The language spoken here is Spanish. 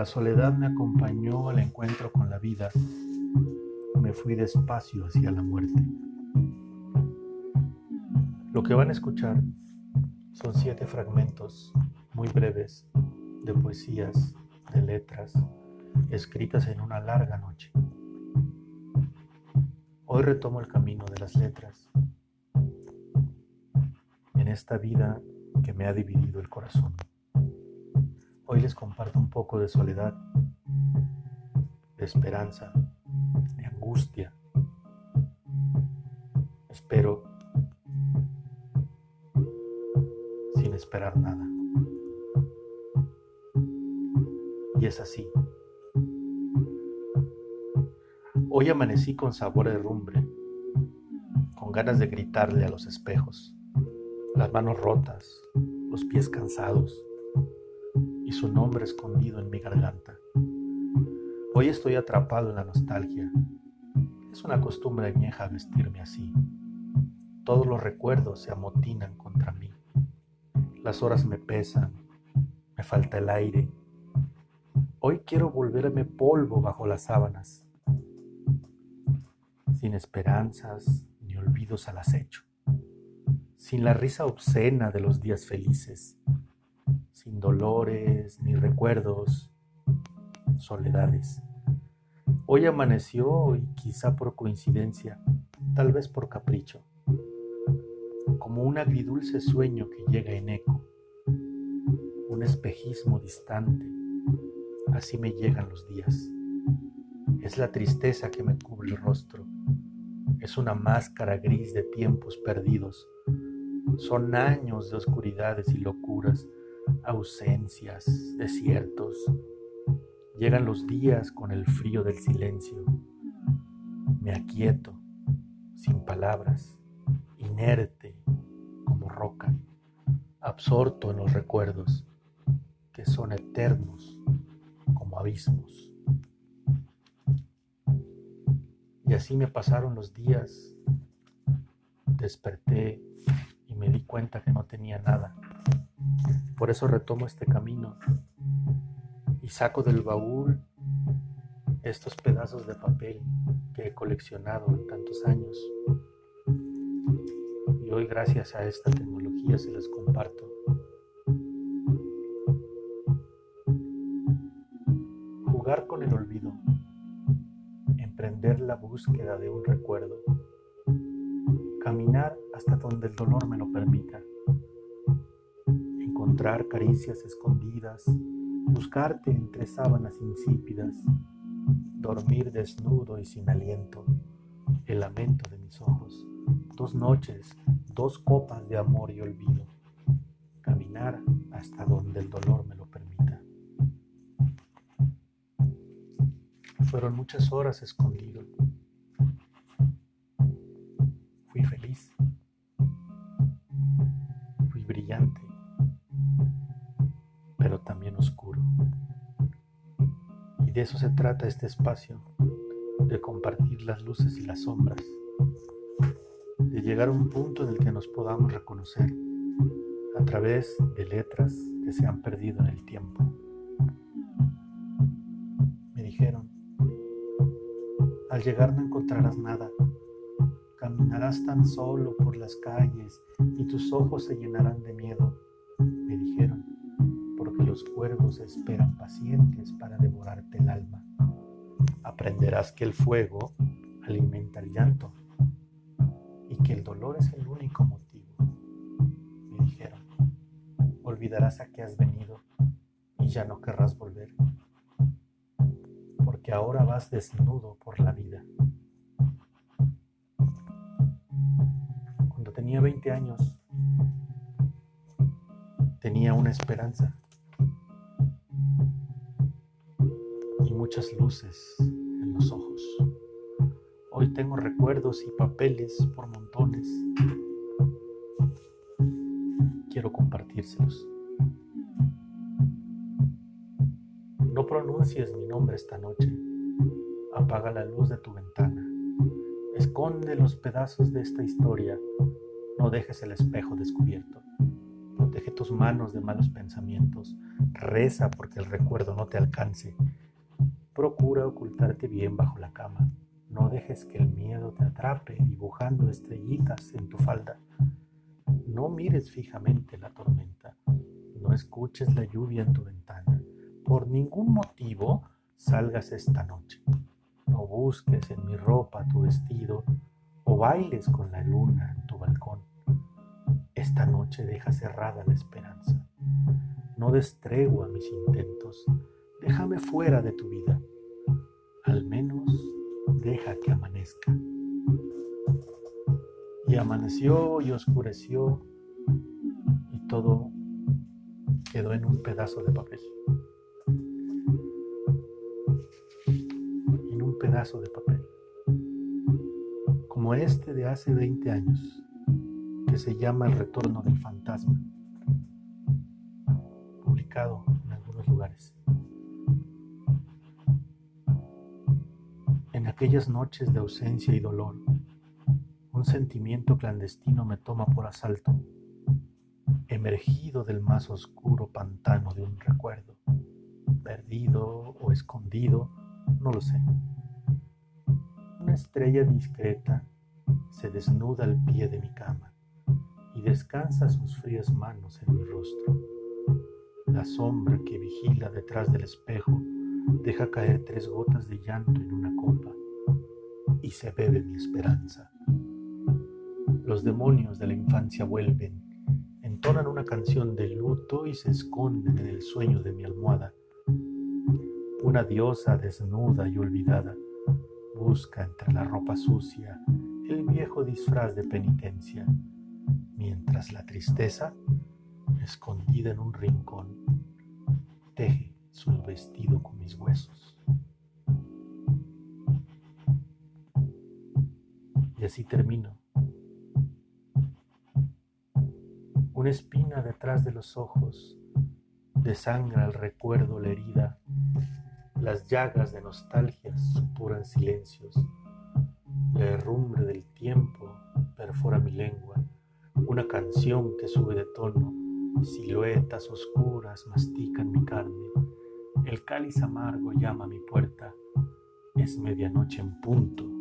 la soledad me acompañó al encuentro con la vida, me fui despacio hacia la muerte. Lo que van a escuchar son siete fragmentos muy breves de poesías, de letras, escritas en una larga noche. Hoy retomo el camino de las letras en esta vida que me ha dividido el corazón. Hoy les comparto un poco de soledad, de esperanza, de angustia. Espero sin esperar nada. Y es así. Hoy amanecí con sabor de rumbre, con ganas de gritarle a los espejos, las manos rotas, los pies cansados y su nombre escondido en mi garganta. Hoy estoy atrapado en la nostalgia. Es una costumbre vieja vestirme así. Todos los recuerdos se amotinan contra mí. Las horas me pesan, me falta el aire. Hoy quiero volverme polvo bajo las sábanas, sin esperanzas ni olvidos al acecho, sin la risa obscena de los días felices, sin dolores ni recuerdos, soledades. Hoy amaneció y quizá por coincidencia, tal vez por capricho, como un agridulce sueño que llega en eco, un espejismo distante, así me llegan los días. Es la tristeza que me cubre el rostro, es una máscara gris de tiempos perdidos, son años de oscuridades y locuras ausencias, desiertos. Llegan los días con el frío del silencio. Me aquieto, sin palabras, inerte como roca, absorto en los recuerdos que son eternos como abismos. Y así me pasaron los días. Desperté y me di cuenta que no tenía nada por eso retomo este camino y saco del baúl estos pedazos de papel que he coleccionado en tantos años. Y hoy gracias a esta tecnología se los comparto. Jugar con el olvido, emprender la búsqueda de un recuerdo, caminar hasta donde el dolor me lo permita encontrar caricias escondidas, buscarte entre sábanas insípidas, dormir desnudo y sin aliento, el lamento de mis ojos, dos noches, dos copas de amor y olvido, caminar hasta donde el dolor me lo permita. Fueron muchas horas escondido. Eso se trata este espacio, de compartir las luces y las sombras, de llegar a un punto en el que nos podamos reconocer a través de letras que se han perdido en el tiempo. Me dijeron, al llegar no encontrarás nada, caminarás tan solo por las calles y tus ojos se llenarán de miedo, me dijeron los cuervos esperan pacientes para el alma. Aprenderás que el fuego alimenta el llanto y que el dolor es el único motivo. Me dijeron, olvidarás a qué has venido y ya no querrás volver, porque ahora vas desnudo por la vida. Cuando tenía 20 años, tenía una esperanza muchas luces en los ojos. Hoy tengo recuerdos y papeles por montones. Quiero compartírselos. No pronuncies mi nombre esta noche. Apaga la luz de tu ventana. Esconde los pedazos de esta historia. No dejes el espejo descubierto. Protege tus manos de malos pensamientos, reza porque el recuerdo no te alcance. Procura ocultarte bien bajo la cama. No dejes que el miedo te atrape dibujando estrellitas en tu falda. No mires fijamente la tormenta. No escuches la lluvia en tu ventana. Por ningún motivo salgas esta noche. No busques en mi ropa tu vestido o bailes con la luna en tu balcón. Esta noche deja cerrada la esperanza. No destregua mis intentos. Déjame fuera de tu vida. Al menos deja que amanezca. Y amaneció y oscureció y todo quedó en un pedazo de papel. En un pedazo de papel. Como este de hace 20 años, que se llama El retorno del fantasma, publicado en algunos lugares. Aquellas noches de ausencia y dolor, un sentimiento clandestino me toma por asalto, emergido del más oscuro pantano de un recuerdo, perdido o escondido, no lo sé. Una estrella discreta se desnuda al pie de mi cama y descansa sus frías manos en mi rostro. La sombra que vigila detrás del espejo deja caer tres gotas de llanto en una copa y se bebe mi esperanza. Los demonios de la infancia vuelven, entonan una canción de luto y se esconden en el sueño de mi almohada. Una diosa desnuda y olvidada busca entre la ropa sucia el viejo disfraz de penitencia, mientras la tristeza, escondida en un rincón, teje su vestido con mis huesos. Y así termino. Una espina detrás de los ojos desangra el recuerdo la herida. Las llagas de nostalgia supuran silencios. La herrumbre del tiempo perfora mi lengua. Una canción que sube de tono. Siluetas oscuras mastican mi carne. El cáliz amargo llama a mi puerta. Es medianoche en punto